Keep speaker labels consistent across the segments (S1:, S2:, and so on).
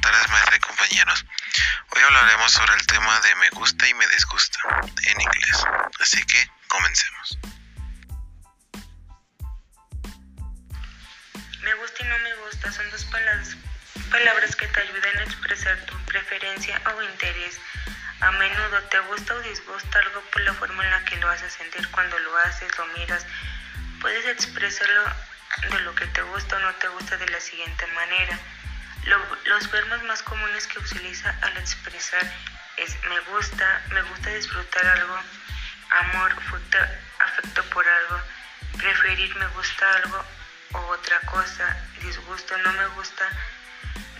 S1: tarde compañeros. Hoy hablaremos sobre el tema de me gusta y me disgusta en inglés. Así que comencemos.
S2: Me gusta y no me gusta son dos palabras, palabras que te ayudan a expresar tu preferencia o interés. A menudo te gusta o disgusta algo por la forma en la que lo haces sentir cuando lo haces, lo miras. Puedes expresarlo de lo que te gusta o no te gusta de la siguiente manera. Los verbos más comunes que utiliza al expresar es me gusta, me gusta disfrutar algo, amor, afecto por algo, preferir me gusta algo o otra cosa, disgusto, no me gusta,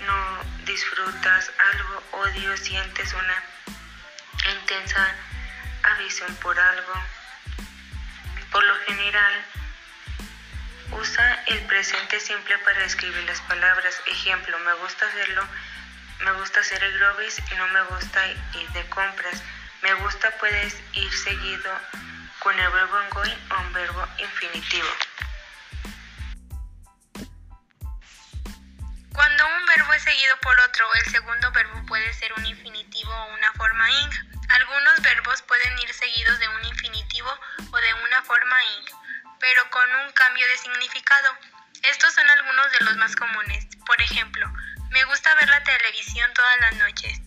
S2: no disfrutas algo, odio, sientes una intensa avisión por algo. Por lo general, Usa el presente simple para escribir las palabras. Ejemplo, me gusta hacerlo, me gusta hacer el grobis y no me gusta ir de compras. Me gusta puedes ir seguido con el verbo ongoing o un verbo infinitivo.
S3: Cuando un verbo es seguido por otro, el segundo verbo puede ser un infinitivo o una forma ing. Algunos verbos pueden ir seguidos de un infinitivo o pero con un cambio de significado. Estos son algunos de los más comunes. Por ejemplo, me gusta ver la televisión todas las noches.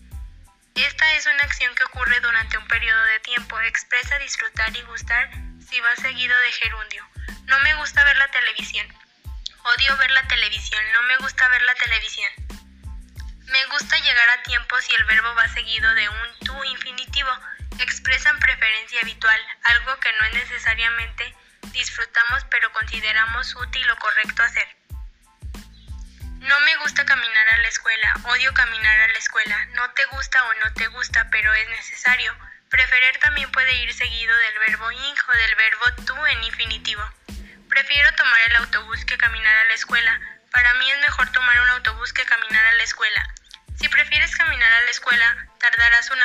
S3: Esta es una acción que ocurre durante un periodo de tiempo. Expresa disfrutar y gustar si va seguido de gerundio. No me gusta ver la televisión. Odio ver la televisión. No me gusta ver la televisión. Me gusta llegar a tiempo si el verbo va seguido de un tú infinitivo. Expresan preferencia habitual, algo que no es necesariamente disfrutamos pero consideramos útil o correcto hacer. No me gusta caminar a la escuela, odio caminar a la escuela, no te gusta o no te gusta pero es necesario. Preferir también puede ir seguido del verbo ing o del verbo tú en infinitivo. Prefiero tomar el autobús que caminar a la escuela. Para mí es mejor tomar un autobús que caminar a la escuela. Si prefieres caminar a la escuela, tardarás una